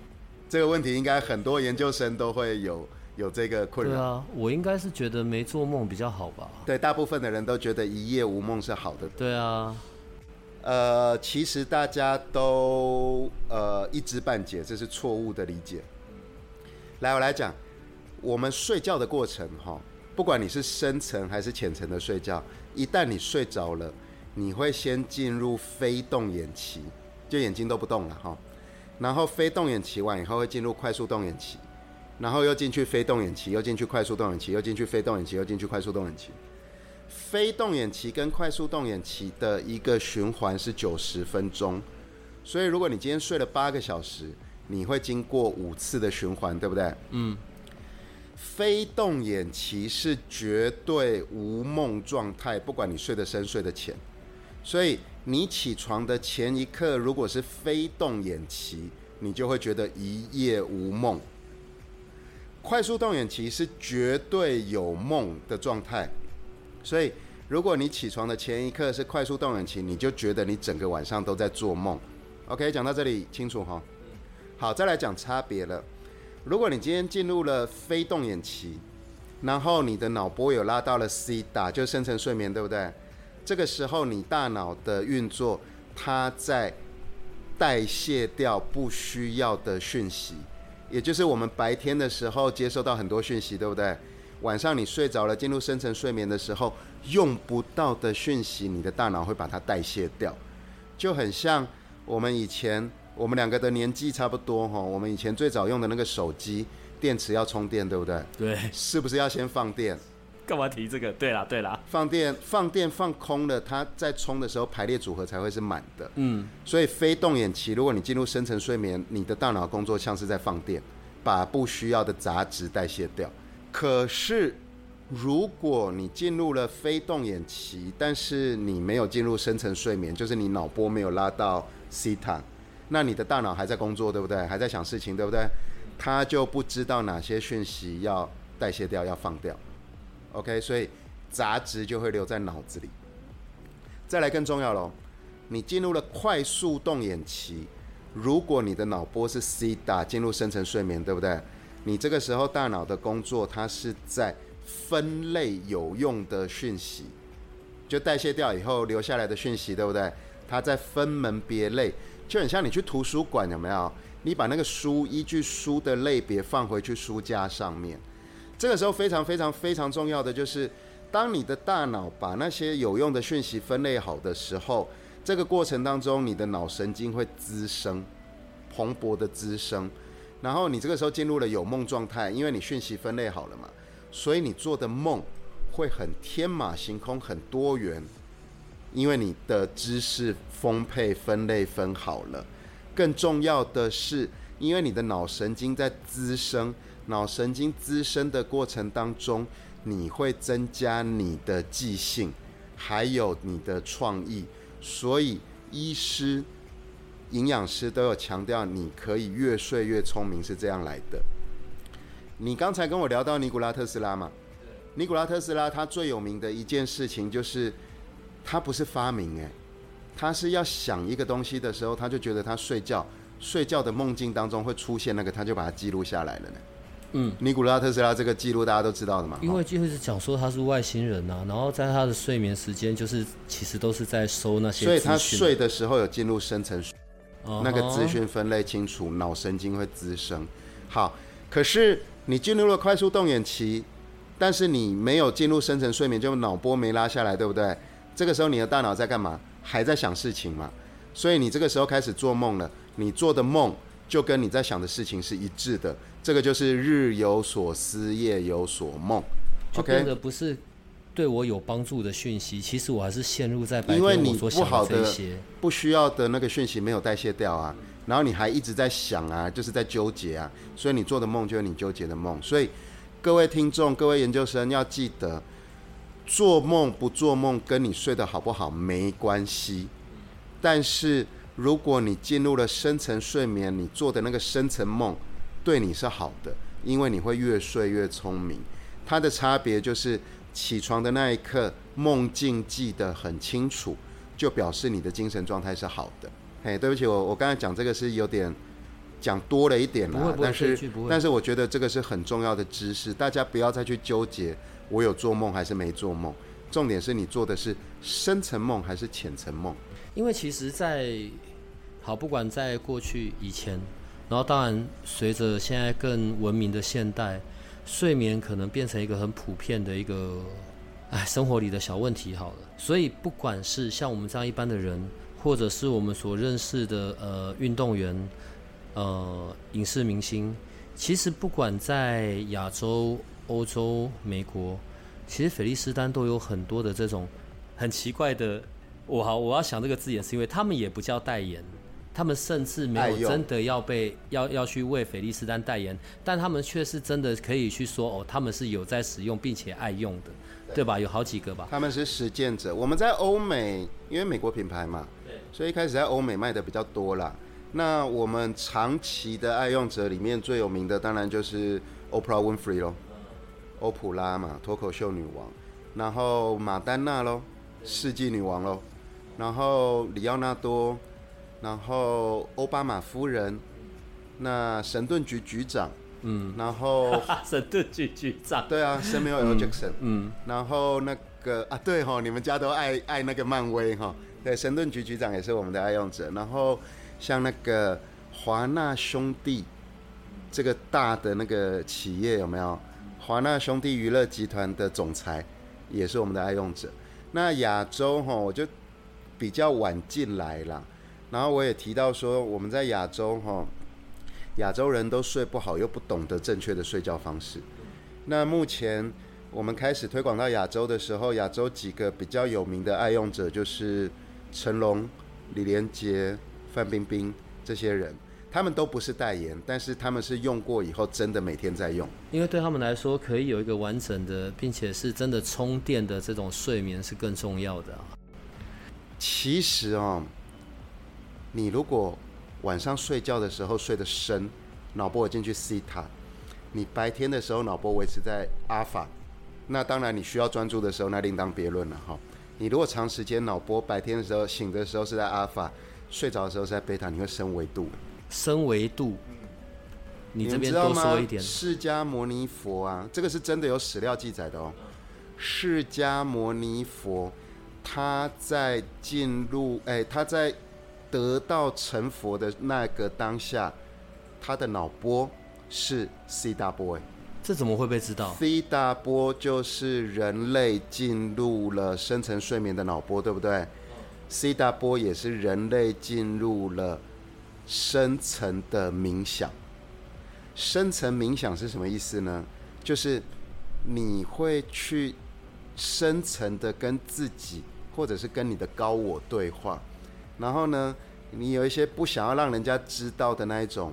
这个问题应该很多研究生都会有有这个困扰。对啊，我应该是觉得没做梦比较好吧。对，大部分的人都觉得一夜无梦是好的。对啊。呃，其实大家都呃一知半解，这是错误的理解。来，我来讲，我们睡觉的过程哈，不管你是深层还是浅层的睡觉，一旦你睡着了，你会先进入非动眼期，就眼睛都不动了哈。然后非动眼期完以后会进入快速动眼期，然后又进去非动眼期，又进去快速动眼期，又进去非动眼期，又进去快速动眼期。非动眼期跟快速动眼期的一个循环是九十分钟，所以如果你今天睡了八个小时，你会经过五次的循环，对不对？嗯。非动眼期是绝对无梦状态，不管你睡得深睡得浅，所以你起床的前一刻如果是非动眼期，你就会觉得一夜无梦。快速动眼期是绝对有梦的状态。所以，如果你起床的前一刻是快速动眼期，你就觉得你整个晚上都在做梦。OK，讲到这里清楚哈？好，再来讲差别了。如果你今天进入了非动眼期，然后你的脑波有拉到了 C 打，就深层睡眠，对不对？这个时候你大脑的运作，它在代谢掉不需要的讯息，也就是我们白天的时候接收到很多讯息，对不对？晚上你睡着了，进入深层睡眠的时候，用不到的讯息，你的大脑会把它代谢掉，就很像我们以前，我们两个的年纪差不多哈。我们以前最早用的那个手机，电池要充电，对不对？对。是不是要先放电？干嘛提这个？对啦，对啦。放电，放电放空了，它在充的时候排列组合才会是满的。嗯。所以非动眼期，如果你进入深层睡眠，你的大脑工作像是在放电，把不需要的杂质代谢掉。可是，如果你进入了非动眼期，但是你没有进入深层睡眠，就是你脑波没有拉到西塔，那你的大脑还在工作，对不对？还在想事情，对不对？他就不知道哪些讯息要代谢掉，要放掉。OK，所以杂质就会留在脑子里。再来更重要喽，你进入了快速动眼期，如果你的脑波是 C 打，进入深层睡眠，对不对？你这个时候大脑的工作，它是在分类有用的讯息，就代谢掉以后留下来的讯息，对不对？它在分门别类，就很像你去图书馆有没有？你把那个书依据书的类别放回去书架上面。这个时候非常非常非常重要的就是，当你的大脑把那些有用的讯息分类好的时候，这个过程当中你的脑神经会滋生，蓬勃的滋生。然后你这个时候进入了有梦状态，因为你讯息分类好了嘛，所以你做的梦会很天马行空、很多元，因为你的知识丰沛、分类分好了。更重要的是，因为你的脑神经在滋生，脑神经滋生的过程当中，你会增加你的记性，还有你的创意。所以医师。营养师都有强调，你可以越睡越聪明，是这样来的。你刚才跟我聊到尼古拉特斯拉嘛？尼古拉特斯拉他最有名的一件事情就是，他不是发明诶，他是要想一个东西的时候，他就觉得他睡觉睡觉的梦境当中会出现那个，他就把它记录下来了呢。嗯，尼古拉特斯拉这个记录大家都知道的嘛？因为就是讲说他是外星人呐，然后在他的睡眠时间就是其实都是在收那些，所以他睡的时候有进入深层。那个资讯分类清楚，脑神经会滋生。好，可是你进入了快速动眼期，但是你没有进入深层睡眠，就脑波没拉下来，对不对？这个时候你的大脑在干嘛？还在想事情嘛？所以你这个时候开始做梦了，你做的梦就跟你在想的事情是一致的。这个就是日有所思，夜有所梦。OK，不是。对我有帮助的讯息，其实我还是陷入在白天我所想的这些不需要的那个讯息没有代谢掉啊，然后你还一直在想啊，就是在纠结啊，所以你做的梦就是你纠结的梦。所以各位听众、各位研究生要记得，做梦不做梦跟你睡得好不好没关系，但是如果你进入了深层睡眠，你做的那个深层梦对你是好的，因为你会越睡越聪明。它的差别就是。起床的那一刻，梦境记得很清楚，就表示你的精神状态是好的。嘿，对不起，我我刚才讲这个是有点讲多了一点啦，但是但是我觉得这个是很重要的知识，大家不要再去纠结我有做梦还是没做梦，重点是你做的是深层梦还是浅层梦？因为其实在，好，不管在过去、以前，然后当然随着现在更文明的现代，睡眠可能变成一个很普遍的一个，哎，生活里的小问题。好了，所以不管是像我们这样一般的人，或者是我们所认识的呃运动员、呃影视明星，其实不管在亚洲、欧洲、美国，其实菲利斯丹都有很多的这种很奇怪的。我好，我要想这个字眼，是因为他们也不叫代言，他们甚至没有真的要被要要去为菲利斯丹代言，但他们却是真的可以去说哦，他们是有在使用并且爱用的，对吧？有好几个吧。他们是实践者。我们在欧美，因为美国品牌嘛，对所以一开始在欧美卖的比较多啦。那我们长期的爱用者里面最有名的，当然就是 Oprah Winfrey 咯，欧普拉嘛，脱口秀女王，然后马丹娜喽，世纪女王喽。然后里奥纳多，然后奥巴马夫人，那神盾局局长，嗯，然后 *laughs* 神盾局局长，对啊，Samuel L. Jackson，嗯，然后那个啊，对哈，你们家都爱爱那个漫威哈，对，神盾局局长也是我们的爱用者。然后像那个华纳兄弟这个大的那个企业有没有？华纳兄弟娱乐集团的总裁也是我们的爱用者。那亚洲哈，我就。比较晚进来了，然后我也提到说，我们在亚洲哈，亚洲人都睡不好，又不懂得正确的睡觉方式。那目前我们开始推广到亚洲的时候，亚洲几个比较有名的爱用者就是成龙、李连杰、范冰冰这些人，他们都不是代言，但是他们是用过以后真的每天在用，因为对他们来说，可以有一个完整的，并且是真的充电的这种睡眠是更重要的啊。其实哦，你如果晚上睡觉的时候睡得深，脑波进去西塔，你白天的时候脑波维持在阿法，那当然你需要专注的时候，那另当别论了哈。你如果长时间脑波白天的时候醒的时候是在阿法，睡着的时候是在贝塔，你会升维度。升维度，你这边多说一点。释迦牟尼佛啊，这个是真的有史料记载的哦。释迦牟尼佛。他在进入，哎，他在得到成佛的那个当下，他的脑波是 C 大波，哎，这怎么会被知道？C 大波就是人类进入了深层睡眠的脑波，对不对？C 大波也是人类进入了深层的冥想。深层冥想是什么意思呢？就是你会去深层的跟自己。或者是跟你的高我对话，然后呢，你有一些不想要让人家知道的那一种、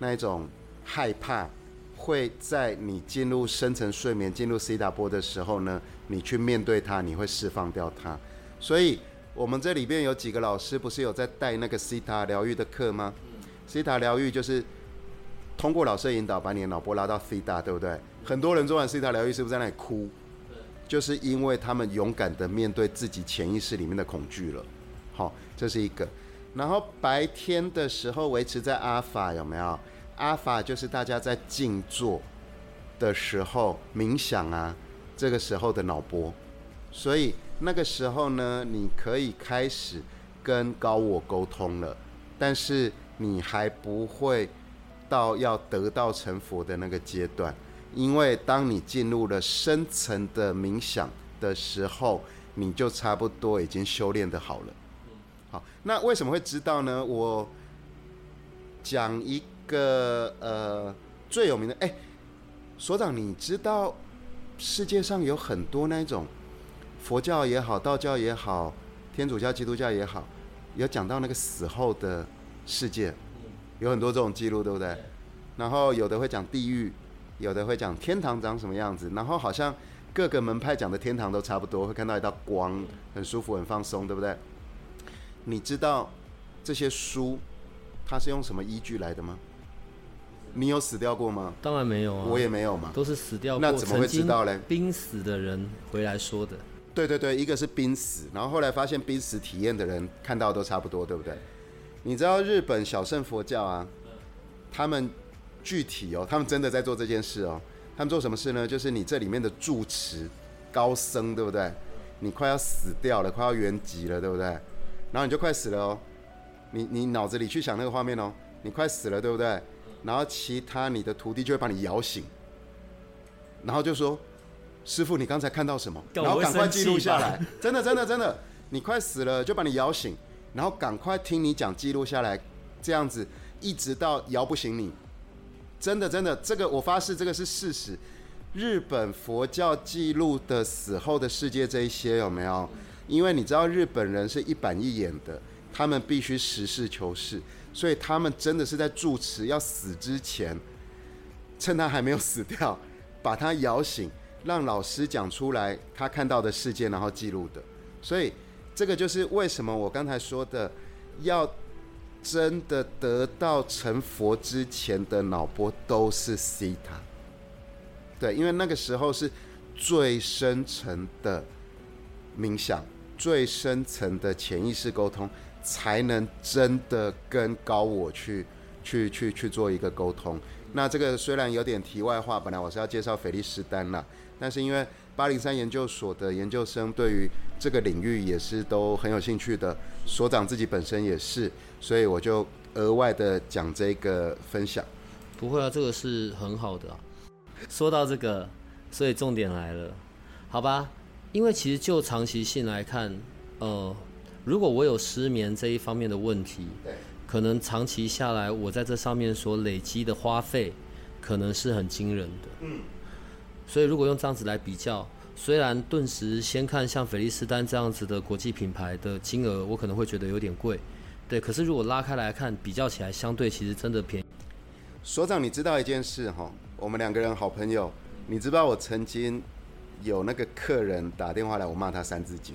那一种害怕，会在你进入深层睡眠、进入 C 大波的时候呢，你去面对它，你会释放掉它。所以，我们这里边有几个老师不是有在带那个西塔疗愈的课吗西塔疗愈就是通过老师的引导，把你的脑波拉到 C 大，对不对？很多人做完西塔疗愈，是不是在那里哭？就是因为他们勇敢的面对自己潜意识里面的恐惧了，好，这是一个。然后白天的时候维持在阿法有没有？阿法就是大家在静坐的时候冥想啊，这个时候的脑波。所以那个时候呢，你可以开始跟高我沟通了，但是你还不会到要得道成佛的那个阶段。因为当你进入了深层的冥想的时候，你就差不多已经修炼的好了。好，那为什么会知道呢？我讲一个呃最有名的，哎，所长，你知道世界上有很多那种佛教也好，道教也好，天主教、基督教也好，有讲到那个死后的世界，有很多这种记录，对不对？然后有的会讲地狱。有的会讲天堂长什么样子，然后好像各个门派讲的天堂都差不多，会看到一道光，很舒服，很放松，对不对？你知道这些书它是用什么依据来的吗？你有死掉过吗？当然没有啊，我也没有嘛，都是死掉过，那怎么会知道嘞？濒死的人回来说的。对对对，一个是濒死，然后后来发现濒死体验的人看到都差不多，对不对？你知道日本小乘佛教啊，他们。具体哦，他们真的在做这件事哦。他们做什么事呢？就是你这里面的住持高僧，对不对？你快要死掉了，快要原籍了，对不对？然后你就快死了哦，你你脑子里去想那个画面哦，你快死了，对不对？然后其他你的徒弟就会把你摇醒，然后就说：“师傅，你刚才看到什么？”然后赶快记录下来，真的真的真的，你快死了就把你摇醒，然后赶快听你讲记录下来，这样子一直到摇不醒你。真的真的，这个我发誓，这个是事实。日本佛教记录的死后的世界这一些有没有？因为你知道日本人是一板一眼的，他们必须实事求是，所以他们真的是在住持要死之前，趁他还没有死掉，把他摇醒，让老师讲出来他看到的事件，然后记录的。所以这个就是为什么我刚才说的要。真的得到成佛之前的脑波都是西塔，对，因为那个时候是最深层的冥想，最深层的潜意识沟通，才能真的跟高我去去去去做一个沟通。那这个虽然有点题外话，本来我是要介绍菲利斯丹啦，但是因为八零三研究所的研究生对于这个领域也是都很有兴趣的，所长自己本身也是。所以我就额外的讲这个分享，不会啊，这个是很好的。说到这个，所以重点来了，好吧？因为其实就长期性来看，呃，如果我有失眠这一方面的问题，对，可能长期下来我在这上面所累积的花费，可能是很惊人的。嗯。所以如果用这样子来比较，虽然顿时先看像菲利斯丹这样子的国际品牌的金额，我可能会觉得有点贵。对，可是如果拉开来看，比较起来，相对其实真的便宜。所长，你知道一件事哈？我们两个人好朋友，你知道我曾经有那个客人打电话来，我骂他三字经，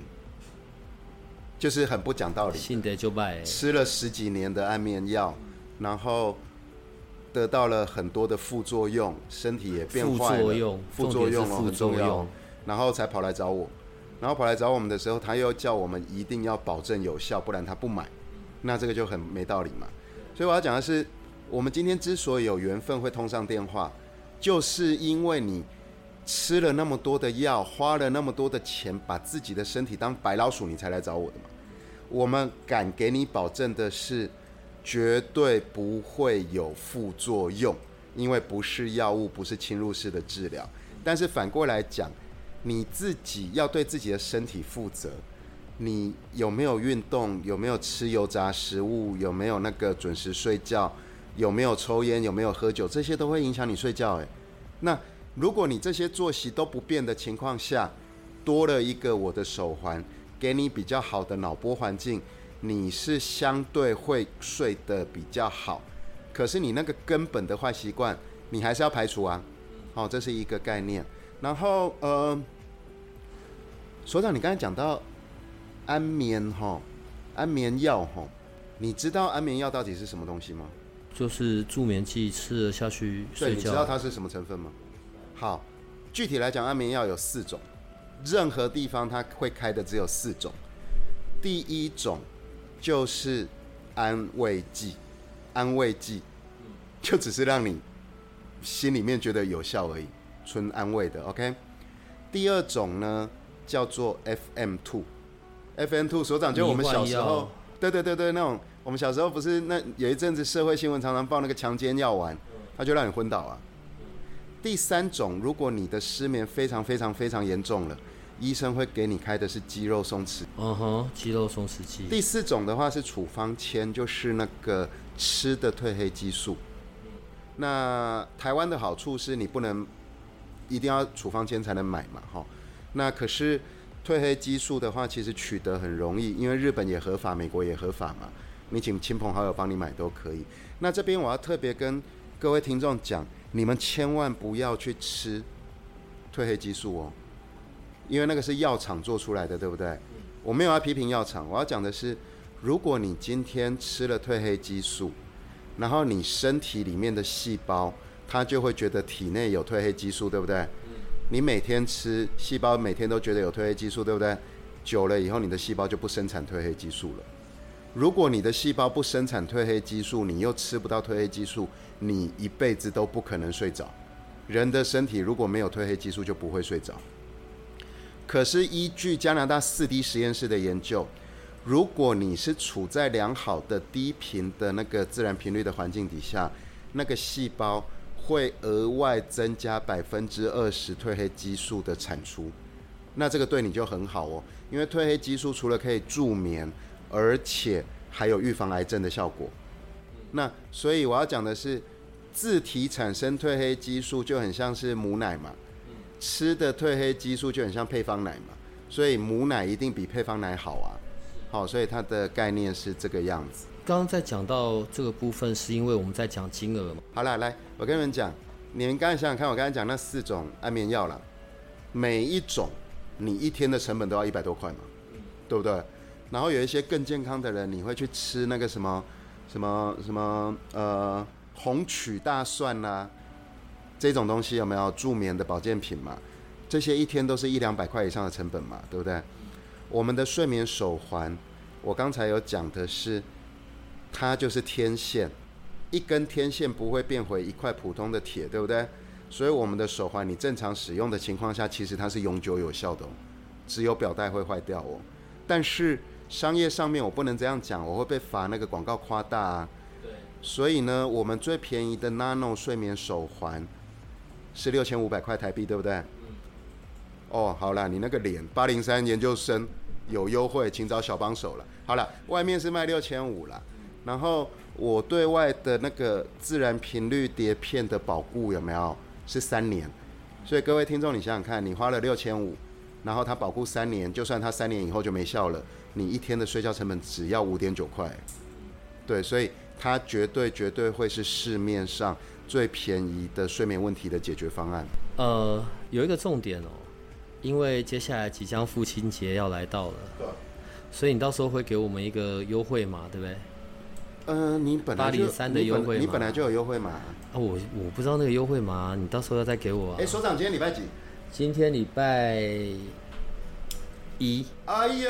就是很不讲道理。信得就拜。吃了十几年的安眠药，然后得到了很多的副作用，身体也变坏了。副作用，副作用哦，很重要。然后才跑来找我，然后跑来找我们的时候，他又叫我们一定要保证有效，不然他不买。那这个就很没道理嘛，所以我要讲的是，我们今天之所以有缘分会通上电话，就是因为你吃了那么多的药，花了那么多的钱，把自己的身体当白老鼠，你才来找我的嘛。我们敢给你保证的是，绝对不会有副作用，因为不是药物，不是侵入式的治疗。但是反过来讲，你自己要对自己的身体负责。你有没有运动？有没有吃油炸食物？有没有那个准时睡觉？有没有抽烟？有没有喝酒？这些都会影响你睡觉。诶，那如果你这些作息都不变的情况下，多了一个我的手环，给你比较好的脑波环境，你是相对会睡得比较好。可是你那个根本的坏习惯，你还是要排除啊。好，这是一个概念。然后呃，所长，你刚才讲到。安眠哈，安眠药哈，你知道安眠药到底是什么东西吗？就是助眠剂，吃了下去睡觉。你知道它是什么成分吗？好，具体来讲，安眠药有四种，任何地方它会开的只有四种。第一种就是安慰剂，安慰剂就只是让你心里面觉得有效而已，纯安慰的。OK。第二种呢叫做 FM two，FM Two 所长就我们小时候，对对对对，那种我们小时候不是那有一阵子社会新闻常常报那个强奸药丸，他就让你昏倒啊。第三种，如果你的失眠非常非常非常严重了，医生会给你开的是肌肉松弛。嗯哼，肌肉松弛剂。第四种的话是处方签，就是那个吃的褪黑激素。那台湾的好处是你不能一定要处方签才能买嘛，哈。那可是。褪黑激素的话，其实取得很容易，因为日本也合法，美国也合法嘛。你请亲朋好友帮你买都可以。那这边我要特别跟各位听众讲，你们千万不要去吃褪黑激素哦，因为那个是药厂做出来的，对不对？我没有要批评药厂，我要讲的是，如果你今天吃了褪黑激素，然后你身体里面的细胞，它就会觉得体内有褪黑激素，对不对？你每天吃，细胞每天都觉得有褪黑激素，对不对？久了以后，你的细胞就不生产褪黑激素了。如果你的细胞不生产褪黑激素，你又吃不到褪黑激素，你一辈子都不可能睡着。人的身体如果没有褪黑激素，就不会睡着。可是依据加拿大四 D 实验室的研究，如果你是处在良好的低频的那个自然频率的环境底下，那个细胞会额外增加百分之二十褪黑激素的产出。那这个对你就很好哦，因为褪黑激素除了可以助眠，而且还有预防癌症的效果。那所以我要讲的是，自体产生褪黑激素就很像是母奶嘛，吃的褪黑激素就很像配方奶嘛，所以母奶一定比配方奶好啊。好，所以它的概念是这个样子。刚刚在讲到这个部分，是因为我们在讲金额嘛。好了，来，我跟你们讲，你们刚才想想看，我刚才讲那四种安眠药了，每一种你一天的成本都要一百多块嘛，对不对？然后有一些更健康的人，你会去吃那个什么什么什么呃红曲大蒜呐、这种东西有没有助眠的保健品嘛？这些一天都是一两百块以上的成本嘛，对不对？我们的睡眠手环，我刚才有讲的是，它就是天线，一根天线不会变回一块普通的铁，对不对？所以我们的手环，你正常使用的情况下，其实它是永久有效的哦，只有表带会坏掉哦。但是商业上面我不能这样讲，我会被罚那个广告夸大啊。对。所以呢，我们最便宜的 Nano 睡眠手环是六千五百块台币，对不对？哦，好了，你那个脸八零三研究生有优惠，请找小帮手了。好了，外面是卖六千五了，然后我对外的那个自然频率碟片的保固有没有？是三年，所以各位听众，你想想看，你花了六千五，然后它保固三年，就算它三年以后就没效了，你一天的睡觉成本只要五点九块，对，所以它绝对绝对会是市面上最便宜的睡眠问题的解决方案。呃，有一个重点哦，因为接下来即将父亲节要来到了，对。所以你到时候会给我们一个优惠码，对不对？呃，你本来就803的优惠码你本来就有优惠码。啊，我我不知道那个优惠码，你到时候要再给我、啊。哎，所长，今天礼拜几？今天礼拜一，哎呦，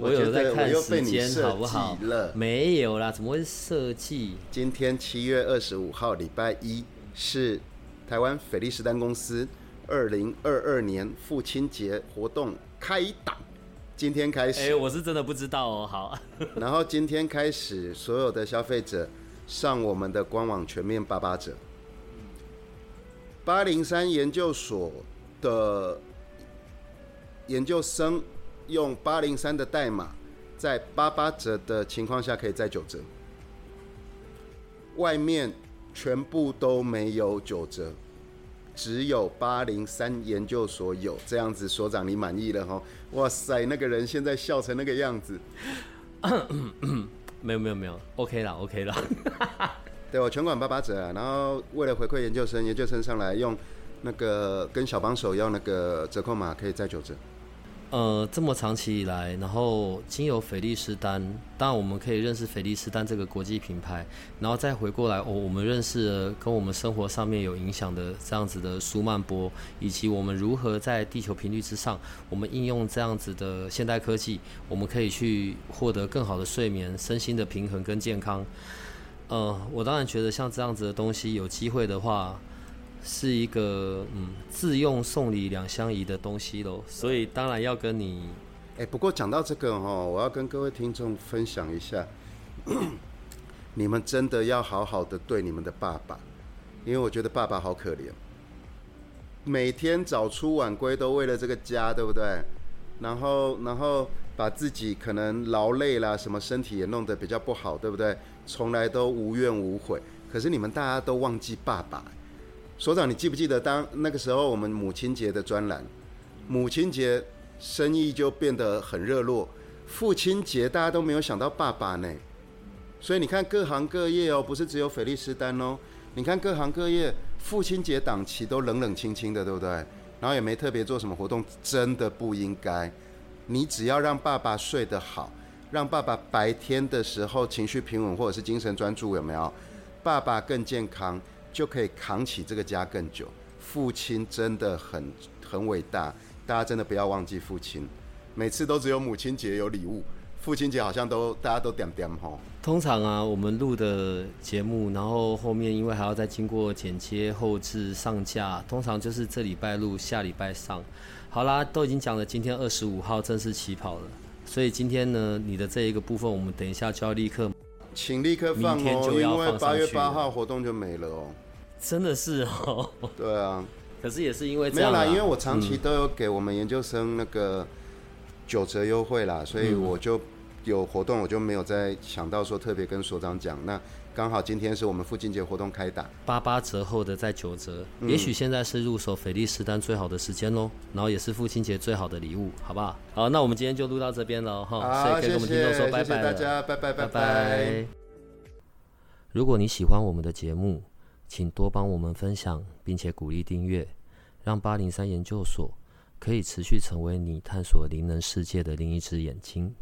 我有在看我又被时间，好不好。没有啦，怎么会设计？今天七月二十五号，礼拜一是台湾菲利斯丹公司二零二二年父亲节活动开档，今天开始哎、始，我是真的不知道哦。好，*laughs* 然后今天开始，所有的消费者上我们的官网全面八八折。八零三研究所的研究生用八零三的代码，在八八折的情况下可以再九折，外面全部都没有九折，只有八零三研究所有。这样子，所长你满意了哈？哇塞，那个人现在笑成那个样子。*coughs* 没有没有没有，OK 了 OK 了。*laughs* 对我全馆八八折啊，然后为了回馈研究生，研究生上来用那个跟小帮手要那个折扣码，可以再九折。呃，这么长期以来，然后经由菲利斯丹，当然我们可以认识菲利斯丹这个国际品牌，然后再回过来，哦，我们认识了跟我们生活上面有影响的这样子的舒曼波，以及我们如何在地球频率之上，我们应用这样子的现代科技，我们可以去获得更好的睡眠、身心的平衡跟健康。呃，我当然觉得像这样子的东西，有机会的话，是一个嗯自用送礼两相宜的东西喽，所以当然要跟你哎、不过讲到这个哈，我要跟各位听众分享一下，*clears throat* 你们真的要好好的对你们的爸爸，因为我觉得爸爸好可怜，每天早出晚归都为了这个家，对不对？然后，然后把自己可能劳累啦，什么身体也弄得比较不好，对不对？从来都无怨无悔。可是你们大家都忘记爸爸。所长，你记不记得当那个时候我们母亲节的专栏？母亲节生意就变得很热络，父亲节大家都没有想到爸爸呢。所以你看各行各业哦，不是只有菲利斯丹哦，你看各行各业父亲节档期都冷冷清清的，对不对？然后也没特别做什么活动，真的不应该。你只要让爸爸睡得好，让爸爸白天的时候情绪平稳或者是精神专注，有没有？爸爸更健康，就可以扛起这个家更久。父亲真的很很伟大，大家真的不要忘记父亲。每次都只有母亲节有礼物，父亲节好像都大家都点点吼。通常啊，我们录的节目，然后后面因为还要再经过剪切、后置、上架，通常就是这礼拜录，下礼拜上。好啦，都已经讲了，今天二十五号正式起跑了，所以今天呢，你的这一个部分，我们等一下就要立刻，请立刻放哦，因为八月八号活动就没了哦。真的是哦。对啊。*laughs* 可是也是因为没有啦，因为我长期都有给我们研究生那个九折优惠啦，所以我就有活动，我就没有再想到说特别跟所长讲。那刚好今天是我们父亲节活动开打，八八折后的再九折，也许现在是入手菲利斯丹最好的时间喽，然后也是父亲节最好的礼物，好不好？好，那我们今天就录到这边了哈，所以可以跟我们听众说拜拜大家拜拜拜拜。如果你喜欢我们的节目。请多帮我们分享，并且鼓励订阅，让八零三研究所可以持续成为你探索灵能世界的另一只眼睛。